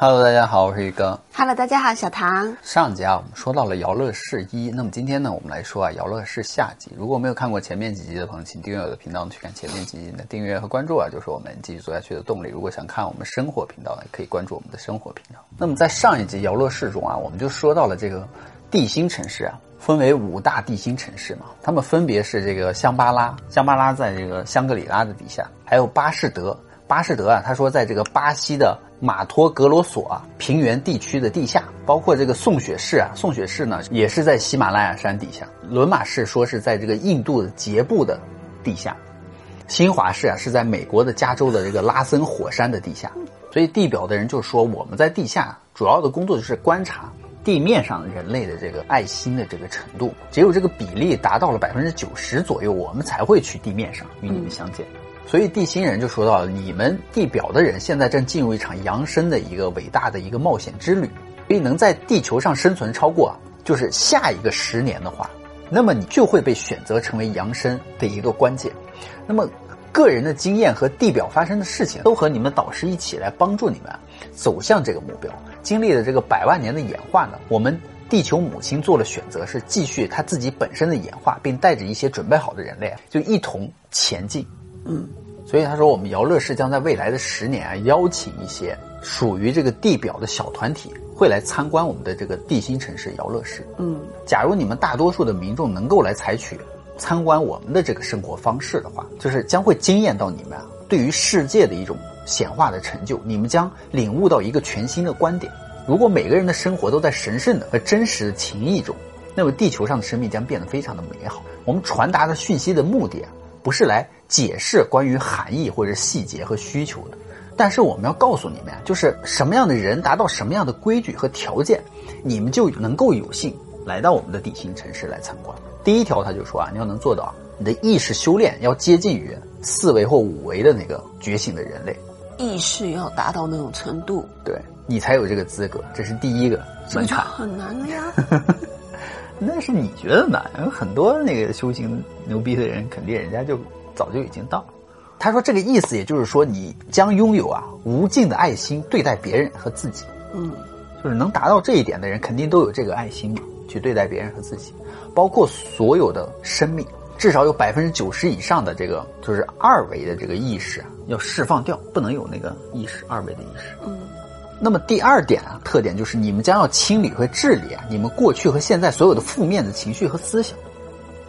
Hello，大家好，我是宇哥。Hello，大家好，小唐。上集啊，我们说到了《摇乐士一》，那么今天呢，我们来说啊，《摇乐士》下集。如果没有看过前面几集的朋友，请订阅我的频道去看前面几集。的订阅和关注啊，就是我们继续做下去的动力。如果想看我们生活频道呢，可以关注我们的生活频道。那么在上一集《摇乐士》中啊，我们就说到了这个地心城市啊，分为五大地心城市嘛，它们分别是这个香巴拉，香巴拉在这个香格里拉的底下，还有巴士德。巴士德啊，他说在这个巴西的马托格罗索啊平原地区的地下，包括这个宋雪市啊，宋雪市呢也是在喜马拉雅山底下，伦马市说是在这个印度的杰布的地下，新华市啊是在美国的加州的这个拉森火山的地下，所以地表的人就说我们在地下主要的工作就是观察地面上人类的这个爱心的这个程度，只有这个比例达到了百分之九十左右，我们才会去地面上与你们相见。所以地心人就说到了，你们地表的人现在正进入一场扬升的一个伟大的一个冒险之旅，所以能在地球上生存超过就是下一个十年的话，那么你就会被选择成为扬升的一个关键。那么个人的经验和地表发生的事情，都和你们导师一起来帮助你们走向这个目标。经历了这个百万年的演化呢，我们地球母亲做了选择，是继续它自己本身的演化，并带着一些准备好的人类，就一同前进。嗯，所以他说，我们姚乐士将在未来的十年啊，邀请一些属于这个地表的小团体，会来参观我们的这个地心城市姚乐市。嗯，假如你们大多数的民众能够来采取参观我们的这个生活方式的话，就是将会惊艳到你们啊，对于世界的一种显化的成就，你们将领悟到一个全新的观点。如果每个人的生活都在神圣的和真实的情谊中，那么地球上的生命将变得非常的美好。我们传达的讯息的目的啊，不是来解释关于含义或者细节和需求的，但是我们要告诉你们啊，就是什么样的人达到什么样的规矩和条件，你们就能够有幸来到我们的地心城市来参观。第一条，他就说啊，你要能做到你的意识修炼要接近于四维或五维的那个觉醒的人类，意识要达到那种程度，对你才有这个资格，这是第一个门槛。很难了呀。那是你觉得难，很多那个修行牛逼的人，肯定人家就早就已经到了。他说这个意思，也就是说，你将拥有啊无尽的爱心对待别人和自己。嗯，就是能达到这一点的人，肯定都有这个爱心嘛，去对待别人和自己，包括所有的生命，至少有百分之九十以上的这个就是二维的这个意识啊，要释放掉，不能有那个意识二维的意识。嗯，那么第二点啊，特点就是你们将要清理和治理啊，你们过去和现在所有的负面的情绪和思想。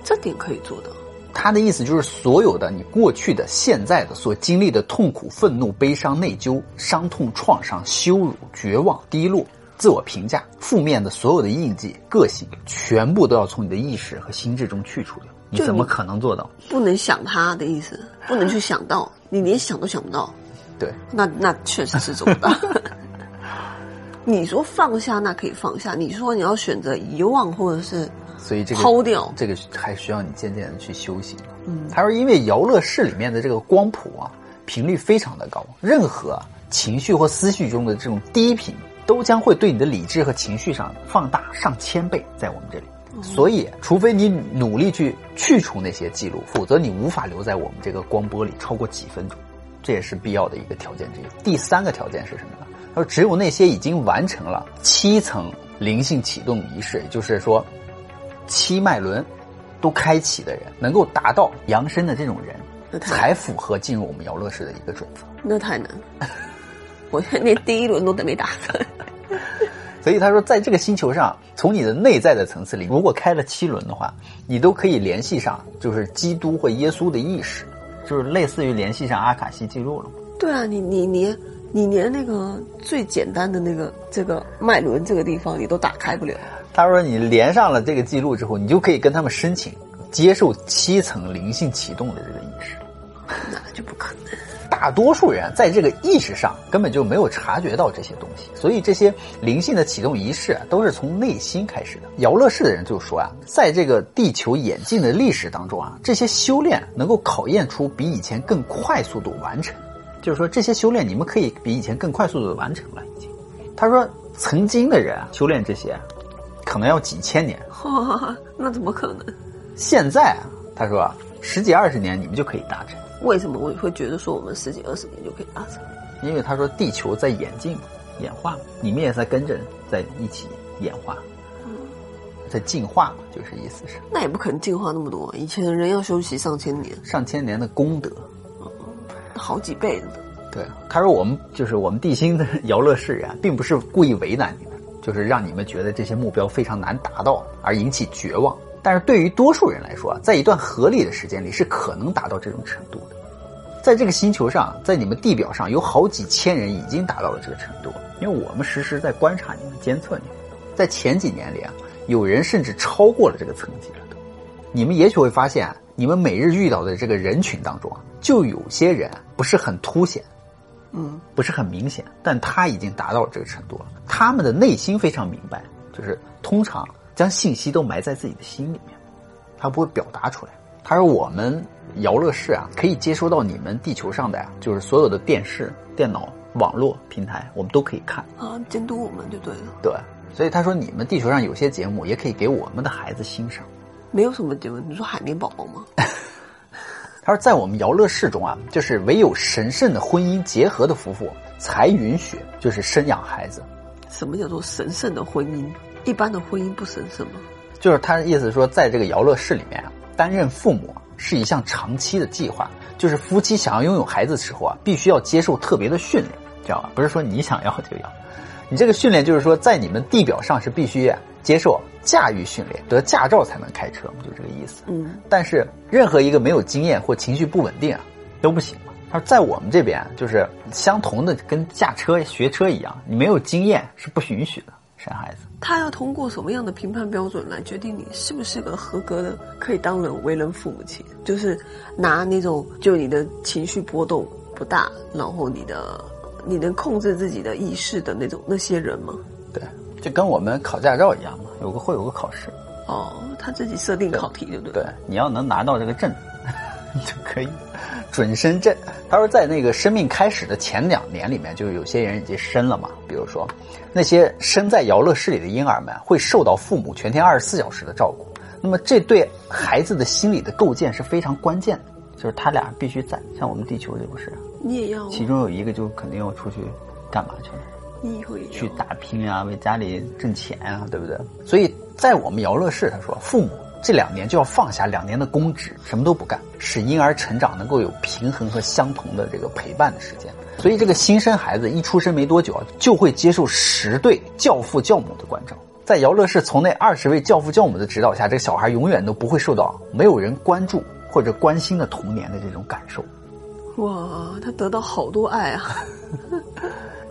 这点可以做到。他的意思就是，所有的你过去的、现在的所经历的痛苦、愤怒、悲伤、内疚、伤痛、创伤、羞辱、绝望、低落、自我评价、负面的所有的印记、个性，全部都要从你的意识和心智中去除掉。你怎么可能做到？不能想他的意思，不能去想到，你连想都想不到，对，那那确实是做不到。你说放下，那可以放下；你说你要选择遗忘，或者是所以这个抛掉这个还需要你渐渐的去修行。嗯他说，因为摇乐室里面的这个光谱啊，频率非常的高，任何情绪或思绪中的这种低频，都将会对你的理智和情绪上放大上千倍，在我们这里。所以，除非你努力去去除那些记录，否则你无法留在我们这个光波里超过几分钟，这也是必要的一个条件之一。第三个条件是什么呢？他说，只有那些已经完成了七层灵性启动仪式，也就是说七脉轮都开启的人，能够达到扬升的这种人，才符合进入我们摇乐室的一个准则。那太难了。我连第一轮都没打开。所以他说，在这个星球上，从你的内在的层次里，如果开了七轮的话，你都可以联系上，就是基督或耶稣的意识，就是类似于联系上阿卡西记录了。对啊，你你你你连那个最简单的那个这个脉轮这个地方你都打开不了。他说，你连上了这个记录之后，你就可以跟他们申请接受七层灵性启动的这个意识。那就不可能。大多数人在这个意识上根本就没有察觉到这些东西，所以这些灵性的启动仪式，都是从内心开始的。姚乐士的人就说啊，在这个地球演进的历史当中啊，这些修炼能够考验出比以前更快速度完成，就是说这些修炼你们可以比以前更快速度的完成了已经。他说，曾经的人，修炼这些可能要几千年，哇，那怎么可能？现在啊，他说啊，十几二十年你们就可以达成。为什么我会觉得说我们十几二十年就可以达成？因为他说地球在演进嘛，演化，你们也在跟着在一起演化，在进化嘛，就是意思是那也不可能进化那么多，以前人要休息上千年，上千年的功德。好几倍的。对，他说我们就是我们地心的 摇乐士啊，并不是故意为难你们，就是让你们觉得这些目标非常难达到而引起绝望。但是对于多数人来说，在一段合理的时间里是可能达到这种程度的。在这个星球上，在你们地表上有好几千人已经达到了这个程度，因为我们实时在观察你们、监测你们。在前几年里啊，有人甚至超过了这个层级了。你们也许会发现，你们每日遇到的这个人群当中，就有些人不是很凸显，嗯，不是很明显，但他已经达到了这个程度了。他们的内心非常明白，就是通常将信息都埋在自己的心里面，他不会表达出来。他说：“我们摇乐视啊，可以接收到你们地球上的呀，就是所有的电视、电脑、网络平台，我们都可以看。啊，监督我们就对了。对，所以他说你们地球上有些节目也可以给我们的孩子欣赏。没有什么节目，你说海绵宝宝吗？他说，在我们摇乐氏中啊，就是唯有神圣的婚姻结合的夫妇才允许就是生养孩子。什么叫做神圣的婚姻？一般的婚姻不神圣吗？就是他的意思说，在这个摇乐室里面啊，担任父母是一项长期的计划。就是夫妻想要拥有孩子的时候啊，必须要接受特别的训练，知道吧？不是说你想要就要。你这个训练就是说，在你们地表上是必须接受驾驭训练，得驾照才能开车，就这个意思。嗯，但是任何一个没有经验或情绪不稳定啊，都不行嘛。他说，在我们这边就是相同的，跟驾车学车一样，你没有经验是不允许的生孩子。他要通过什么样的评判标准来决定你是不是个合格的可以当人为人父母亲？就是拿那种就你的情绪波动不大，然后你的你能控制自己的意识的那种那些人吗？对，就跟我们考驾照一样嘛，有个会有个考试。哦，他自己设定考题，对不对？对，你要能拿到这个证，你 就可以准生证。他说，在那个生命开始的前两年里面，就有些人已经生了嘛。比如说，那些生在摇乐室里的婴儿们会受到父母全天二十四小时的照顾。那么，这对孩子的心理的构建是非常关键的，就是他俩必须在。像我们地球这不是？你也要？其中有一个就肯定要出去干嘛去了？你会去打拼啊，为家里挣钱啊，对不对？所以在我们姚乐士，他说，父母这两年就要放下两年的公职，什么都不干，使婴儿成长能够有平衡和相同的这个陪伴的时间。所以这个新生孩子一出生没多久啊，就会接受十对教父教母的关照。在姚乐士，从那二十位教父教母的指导下，这个小孩永远都不会受到没有人关注或者关心的童年的这种感受。哇，他得到好多爱啊！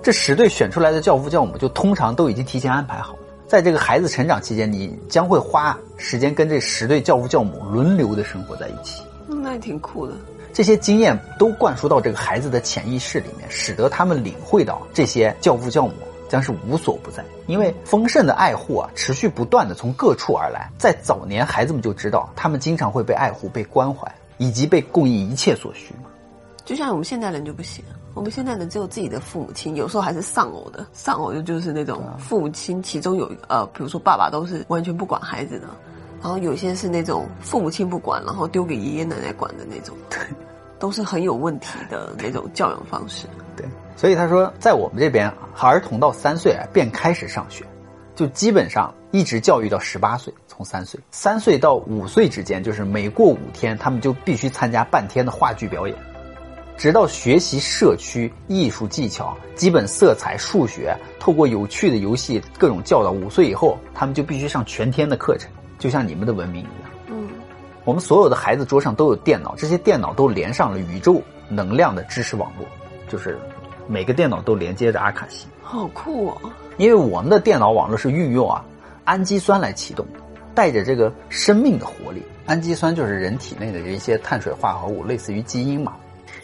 这十对选出来的教父教母，就通常都已经提前安排好，在这个孩子成长期间，你将会花时间跟这十对教父教母轮流的生活在一起。那也挺酷的。这些经验都灌输到这个孩子的潜意识里面，使得他们领会到这些教父教母将是无所不在，因为丰盛的爱护啊，持续不断的从各处而来。在早年，孩子们就知道，他们经常会被爱护、被关怀，以及被供应一切所需嘛。就像我们现代人就不行，我们现在人只有自己的父母亲，有时候还是丧偶的。丧偶的就是那种父母亲其中有呃，比如说爸爸都是完全不管孩子的，然后有些是那种父母亲不管，然后丢给爷爷奶奶管的那种，对，都是很有问题的那种教养方式。对，所以他说，在我们这边，儿童到三岁啊便开始上学，就基本上一直教育到十八岁，从三岁，三岁到五岁之间，就是每过五天，他们就必须参加半天的话剧表演。直到学习社区艺术技巧、基本色彩、数学，透过有趣的游戏各种教导。五岁以后，他们就必须上全天的课程，就像你们的文明一样。嗯，我们所有的孩子桌上都有电脑，这些电脑都连上了宇宙能量的知识网络，就是每个电脑都连接着阿卡西。好酷哦！因为我们的电脑网络是运用啊氨基酸来启动，带着这个生命的活力。氨基酸就是人体内的一些碳水化合物，类似于基因嘛。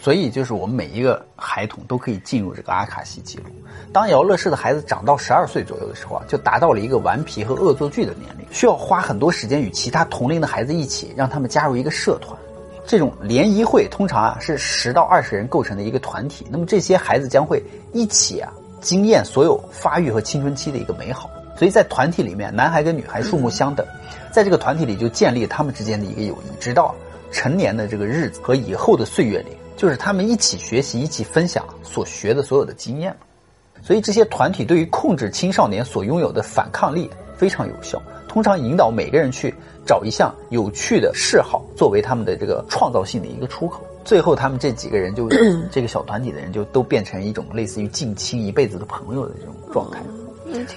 所以，就是我们每一个孩童都可以进入这个阿卡西记录。当摇乐士的孩子长到十二岁左右的时候啊，就达到了一个顽皮和恶作剧的年龄，需要花很多时间与其他同龄的孩子一起，让他们加入一个社团。这种联谊会通常啊是十到二十人构成的一个团体。那么这些孩子将会一起啊经验所有发育和青春期的一个美好。所以在团体里面，男孩跟女孩数目相等，在这个团体里就建立他们之间的一个友谊，直到成年的这个日子和以后的岁月里。就是他们一起学习，一起分享所学的所有的经验。所以这些团体对于控制青少年所拥有的反抗力非常有效。通常引导每个人去找一项有趣的嗜好作为他们的这个创造性的一个出口。最后，他们这几个人就 这个小团体的人就都变成一种类似于近亲一辈子的朋友的这种状态。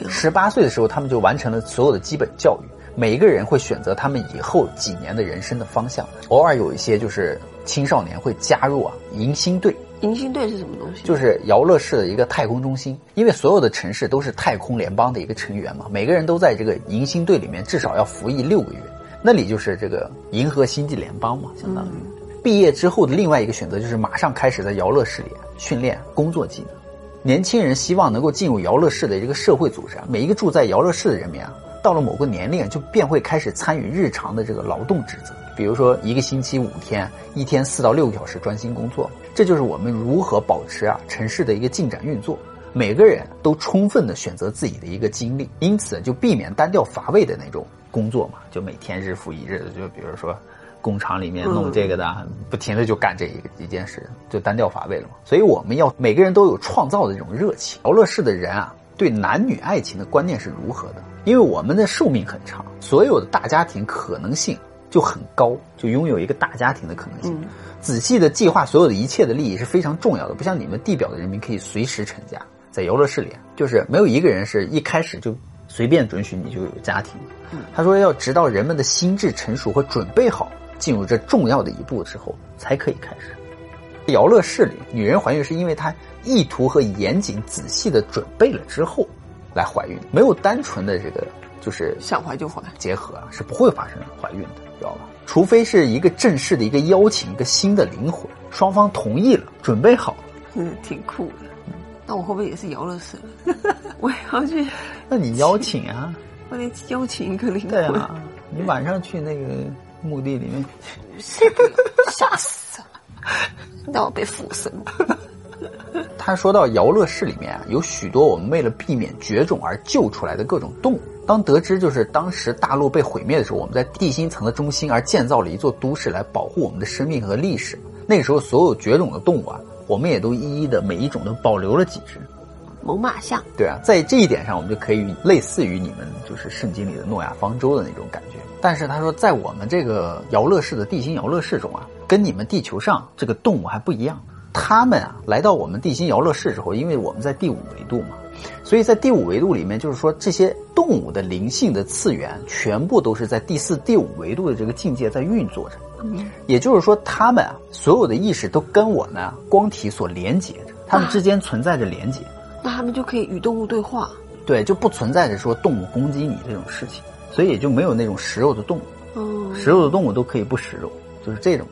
十八岁的时候，他们就完成了所有的基本教育。每一个人会选择他们以后几年的人生的方向。偶尔有一些就是青少年会加入啊迎新队。迎新队是什么东西？就是姚乐市的一个太空中心。因为所有的城市都是太空联邦的一个成员嘛，每个人都在这个迎新队里面至少要服役六个月。那里就是这个银河星际联邦嘛，相当于。毕业之后的另外一个选择就是马上开始在姚乐市里训练工作技能。年轻人希望能够进入姚乐市的这个社会组织啊，每一个住在姚乐市的人民啊，到了某个年龄就便会开始参与日常的这个劳动职责，比如说一个星期五天，一天四到六个小时专心工作。这就是我们如何保持啊城市的一个进展运作。每个人都充分的选择自己的一个经历，因此就避免单调乏味的那种工作嘛，就每天日复一日的，就比如说。工厂里面弄这个的，不停的就干这一个一件事，就单调乏味了嘛。所以我们要每个人都有创造的这种热情。劳乐士的人啊，对男女爱情的观念是如何的？因为我们的寿命很长，所有的大家庭可能性就很高，就拥有一个大家庭的可能性。仔细的计划所有的一切的利益是非常重要的，不像你们地表的人民可以随时成家。在游乐室里，就是没有一个人是一开始就随便准许你就有家庭。他说要直到人们的心智成熟和准备好。进入这重要的一步之后，才可以开始。姚乐室里，女人怀孕是因为她意图和严谨仔细的准备了之后来怀孕，没有单纯的这个就是想怀就怀结合是不会发生怀孕的，知道吧？除非是一个正式的一个邀请，一个新的灵魂，双方同意了，准备好了，嗯，挺酷的。那我会不会也是姚乐室？我要去？那你邀请啊？我得邀请一个灵魂。对啊，你晚上去那个。墓地里面，吓死了！那我被附身。他说到摇乐室里面啊，有许多我们为了避免绝种而救出来的各种动物。当得知就是当时大陆被毁灭的时候，我们在地心层的中心而建造了一座都市来保护我们的生命和历史。那个时候所有绝种的动物啊，我们也都一一的每一种都保留了几只。猛犸象。对啊，在这一点上，我们就可以类似于你们就是圣经里的诺亚方舟的那种感觉。但是他说，在我们这个摇乐市的地心摇乐市中啊，跟你们地球上这个动物还不一样。他们啊，来到我们地心摇乐市之后，因为我们在第五维度嘛，所以在第五维度里面，就是说这些动物的灵性的次元，全部都是在第四、第五维度的这个境界在运作着。也就是说，他们啊，所有的意识都跟我们光体所连接着，他们之间存在着连接。那他们就可以与动物对话。对，就不存在着说动物攻击你这种事情。所以也就没有那种食肉的动物，哦，食肉的动物都可以不食肉，就是这种，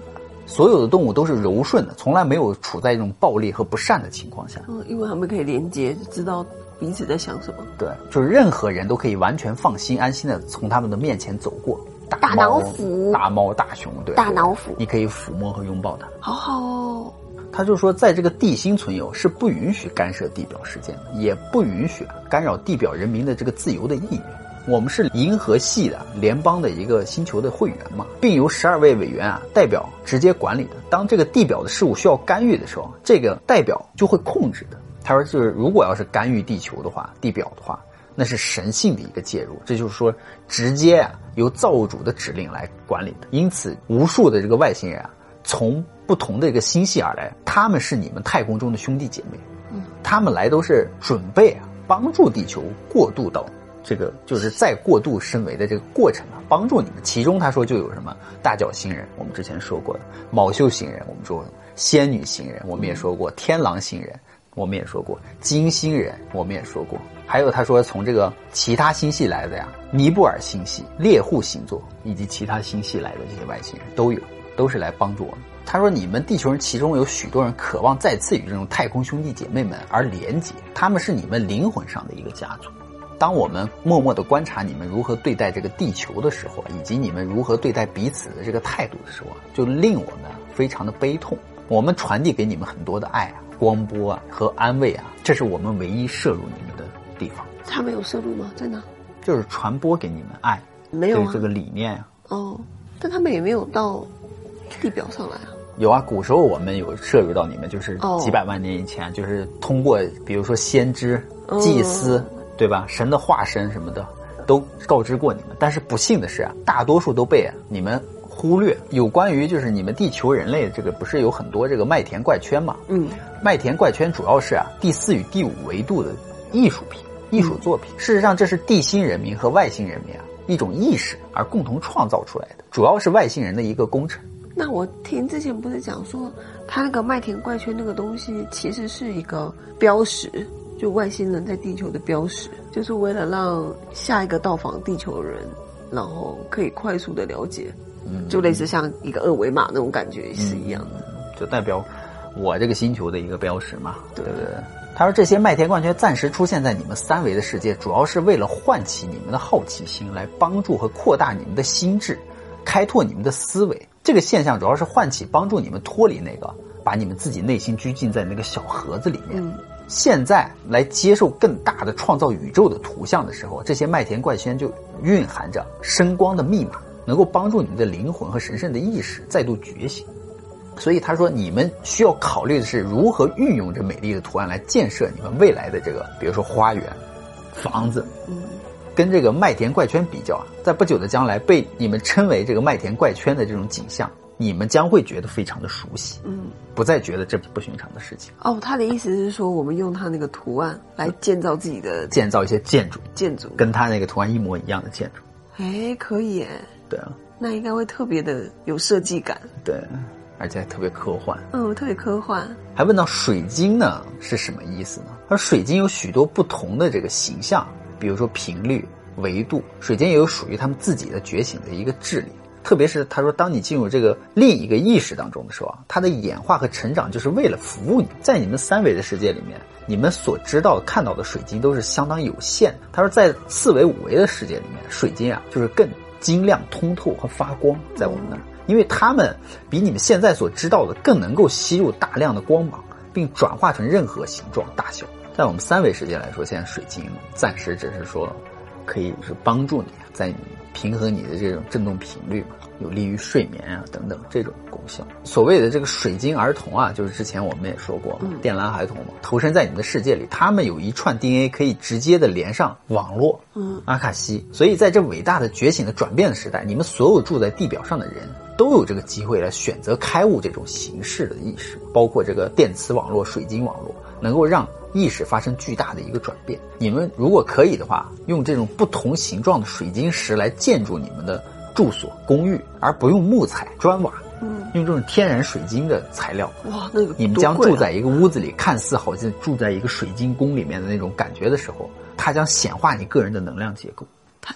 所有的动物都是柔顺的，从来没有处在一种暴力和不善的情况下。嗯，因为他们可以连接，知道彼此在想什么。对，就是任何人都可以完全放心、安心的从他们的面前走过。大老虎、大猫、大熊，对，大老虎，你可以抚摸和拥抱它。好好哦。他就说，在这个地心存有是不允许干涉地表事件的，也不允许干扰地表人民的这个自由的意愿。我们是银河系的联邦的一个星球的会员嘛，并由十二位委员啊代表直接管理的。当这个地表的事物需要干预的时候，这个代表就会控制的。他说，就是如果要是干预地球的话，地表的话，那是神性的一个介入。这就是说，直接啊由造物主的指令来管理的。因此，无数的这个外星人啊，从不同的一个星系而来，他们是你们太空中的兄弟姐妹。嗯，他们来都是准备啊帮助地球过渡到。这个就是再过度升维的这个过程啊，帮助你们。其中他说就有什么大角星人，我们之前说过的卯宿星人，我们说仙女星人，我们也说过天狼星人，我们也说过金星人，我们也说过。还有他说从这个其他星系来的呀，尼布尔星系、猎户星座以及其他星系来的这些外星人都有，都是来帮助我们。他说你们地球人其中有许多人渴望再次与这种太空兄弟姐妹们而连结，他们是你们灵魂上的一个家族。当我们默默的观察你们如何对待这个地球的时候，以及你们如何对待彼此的这个态度的时候，就令我们非常的悲痛。我们传递给你们很多的爱啊、光波啊和安慰啊，这是我们唯一摄入你们的地方。他们有摄入吗？在哪？就是传播给你们爱，没有这个理念啊。哦，但他们也没有到地表上来啊。有啊，古时候我们有摄入到你们，就是哦几百万年以前，就是通过比如说先知、哦祭司，对吧？神的化身什么的，都告知过你们。但是不幸的是啊，大多数都被你们忽略。有关于就是你们地球人类这个，不是有很多这个麦田怪圈嘛？嗯，麦田怪圈主要是啊第四与第五维度的艺术品、艺术作品。事实上，这是地心人民和外星人民啊一种意识而共同创造出来的，主要是外星人的一个工程。那我听之前不是讲说，他那个麦田怪圈那个东西其实是一个标识，就外星人在地球的标识，就是为了让下一个到访地球的人，然后可以快速的了解，嗯就类似像一个二维码那种感觉是一样的。就代表我这个星球的一个标识嘛，对不对？他说这些麦田怪圈暂时出现在你们三维的世界，主要是为了唤起你们的好奇心，来帮助和扩大你们的心智，开拓你们的思维。这个现象主要是唤起，帮助你们脱离那个把你们自己内心拘禁在那个小盒子里面。嗯现在来接受更大的创造宇宙的图像的时候，这些麦田怪圈就蕴含着声光的密码，能够帮助你们的灵魂和神圣的意识再度觉醒。所以他说，你们需要考虑的是如何运用这美丽的图案来建设你们未来的这个，比如说花园、房子。嗯，跟这个麦田怪圈比较啊，在不久的将来，被你们称为这个麦田怪圈的这种景象，你们将会觉得非常的熟悉，嗯，不再觉得这不寻常的事情。哦，他的意思是说，我们用他那个图案来建造自己的建造一些建筑，建筑，跟他那个图案一模一样的建筑。哎，可以耶，对啊，那应该会特别的有设计感，对，而且还特别科幻。嗯，特别科幻，还问到水晶呢是什么意思呢？而水晶有许多不同的这个形象，比如说频率、维度，水晶也有属于他们自己的觉醒的一个智力。特别是他说，当你进入这个另一个意识当中的时候啊，它的演化和成长就是为了服务你。在你们三维的世界里面，你们所知道看到的水晶都是相当有限的。他说，在四维、五维的世界里面，水晶啊就是更晶亮、通透和发光，在我们那儿，因为它们比你们现在所知道的更能够吸入大量的光芒，并转化成任何形状、大小。在我们三维世界来说，现在水晶暂时只是说可以是帮助你在你平衡你的这种振动频率嘛，有利于睡眠啊等等这种功效。所谓的这个水晶儿童啊，就是之前我们也说过，电缆孩童嘛，投身在你们的世界里，他们有一串 DNA 可以直接的连上网络，嗯，阿卡西。所以在这伟大的觉醒的转变的时代，你们所有住在地表上的人都有这个机会来选择开悟这种形式的意识，包括这个电磁网络、水晶网络，能够让意识发生巨大的一个转变。你们如果可以的话，用这种不同形状的水晶石来建筑你们的住所、公寓，而不用木材、砖瓦，嗯，用这种天然水晶的材料，哇，那个你们将住在一个屋子里，看似好像住在一个水晶宫里面的那种感觉的时候，它将显化你个人的能量结构，太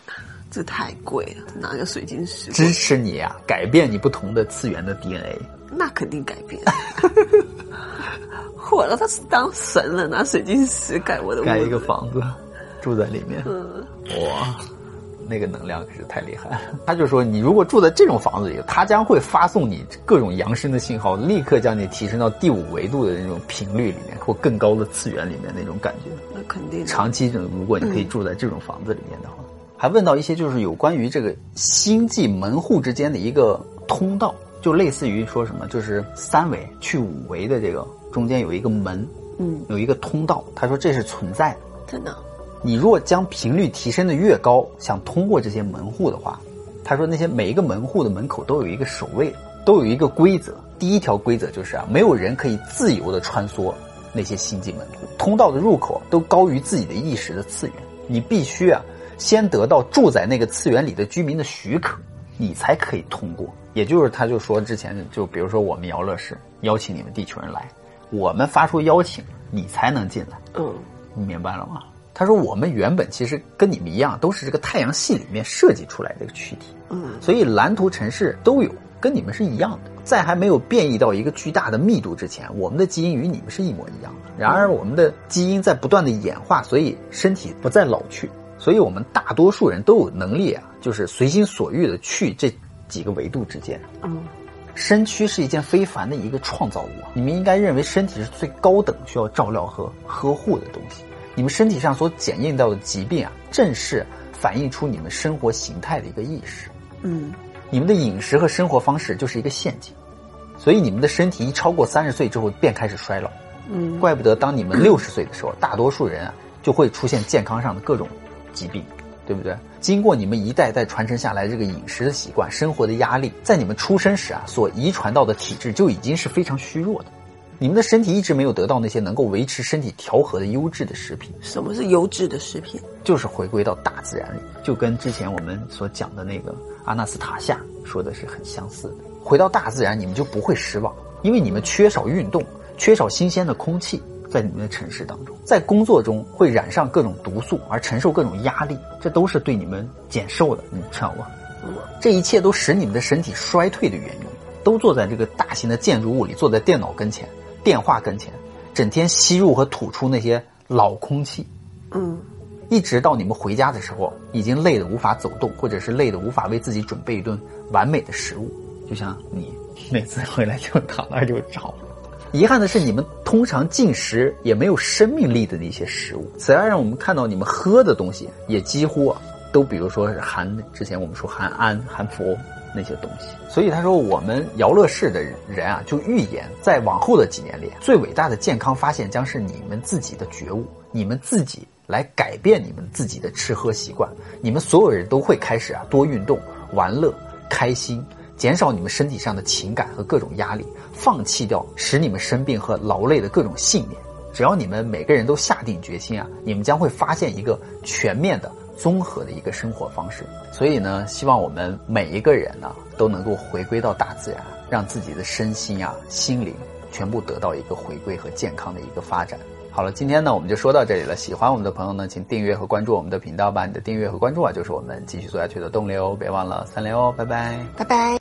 这太贵了，拿个水晶石，支持你呀、改变你不同的次元的 DNA。那肯定改变。我了，他是当神了，拿水晶石盖我的屋，盖一个房子，住在里面，嗯，哇，那个能量可是太厉害了。他就说，你如果住在这种房子里，他将会发送你各种扬声的信号，立刻将你提升到第五维度的那种频率里面，或更高的次元里面那种感觉。那肯定长期如果你可以住在这种房子里面的话，还问到一些就是有关于这个星际门户之间的一个通道，就类似于说什么，就是三维去五维的这个中间有一个门，嗯，有一个通道。他说这是存在的。真的，你若将频率提升的越高，想通过这些门户的话，他说那些每一个门户的门口都有一个守卫，都有一个规则。第一条规则就是啊，没有人可以自由的穿梭那些星际门户，通道的入口都高于自己的意识的次元，你必须啊先得到住在那个次元里的居民的许可，你才可以通过。也就是他就说之前就比如说我们姚乐是邀请你们地球人来，我们发出邀请，你才能进来。嗯，你明白了吗？他说我们原本其实跟你们一样，都是这个太阳系里面设计出来的一个躯体，嗯，所以蓝图城市都有，跟你们是一样的。在还没有变异到一个巨大的密度之前，我们的基因与你们是一模一样的。然而我们的基因在不断的演化，所以身体不再老去，所以我们大多数人都有能力啊，就是随心所欲的去这几个维度之间。嗯，身躯是一件非凡的一个创造物，你们应该认为身体是最高等需要照料和呵护的东西。你们身体上所检验到的疾病啊，正是反映出你们生活形态的一个意识。嗯，你们的饮食和生活方式就是一个陷阱，所以你们的身体一超过三十岁之后便开始衰老。嗯，怪不得当你们六十岁的时候，大多数人啊就会出现健康上的各种疾病，对不对？经过你们一代代传承下来这个饮食的习惯、生活的压力，在你们出生时啊所遗传到的体质就已经是非常虚弱的。你们的身体一直没有得到那些能够维持身体调和的优质的食品，什么是优质的食品？就是回归到大自然里，就跟之前我们所讲的那个阿纳斯塔夏说的是很相似的。回到大自然，你们就不会失望，因为你们缺少运动，缺少新鲜的空气，在你们的城市当中，在工作中会染上各种毒素，而承受各种压力，这都是对你们减寿的，你知道吗？这一切都使你们的身体衰退的原因，都坐在这个大型的建筑物里，坐在电脑跟前、电话跟前，整天吸入和吐出那些老空气。嗯，一直到你们回家的时候，已经累得无法走动，或者是累得无法为自己准备一顿完美的食物。就像你每次回来就躺那儿就着。遗憾的是，你们通常进食也没有生命力的那些食物。此外，让我们看到你们喝的东西也几乎啊都，比如说是含之前我们说含氨、含氟那些东西。所以他说，我们姚乐士的人啊，就预言在往后的几年里，最伟大的健康发现将是你们自己的觉悟，你们自己来改变你们自己的吃喝习惯，你们所有人都会开始啊多运动、玩乐、开心。减少你们身体上的情感和各种压力，放弃掉使你们生病和劳累的各种信念。只要你们每个人都下定决心啊，你们将会发现一个全面的、综合的一个生活方式。所以呢，希望我们每一个人呢都能够回归到大自然，让自己的身心啊、心灵全部得到一个回归和健康的一个发展。好了，今天呢我们就说到这里了。喜欢我们的朋友呢，请订阅和关注我们的频道吧。你的订阅和关注啊，就是我们继续做下去的动力哦。别忘了三连哦，拜拜，拜拜。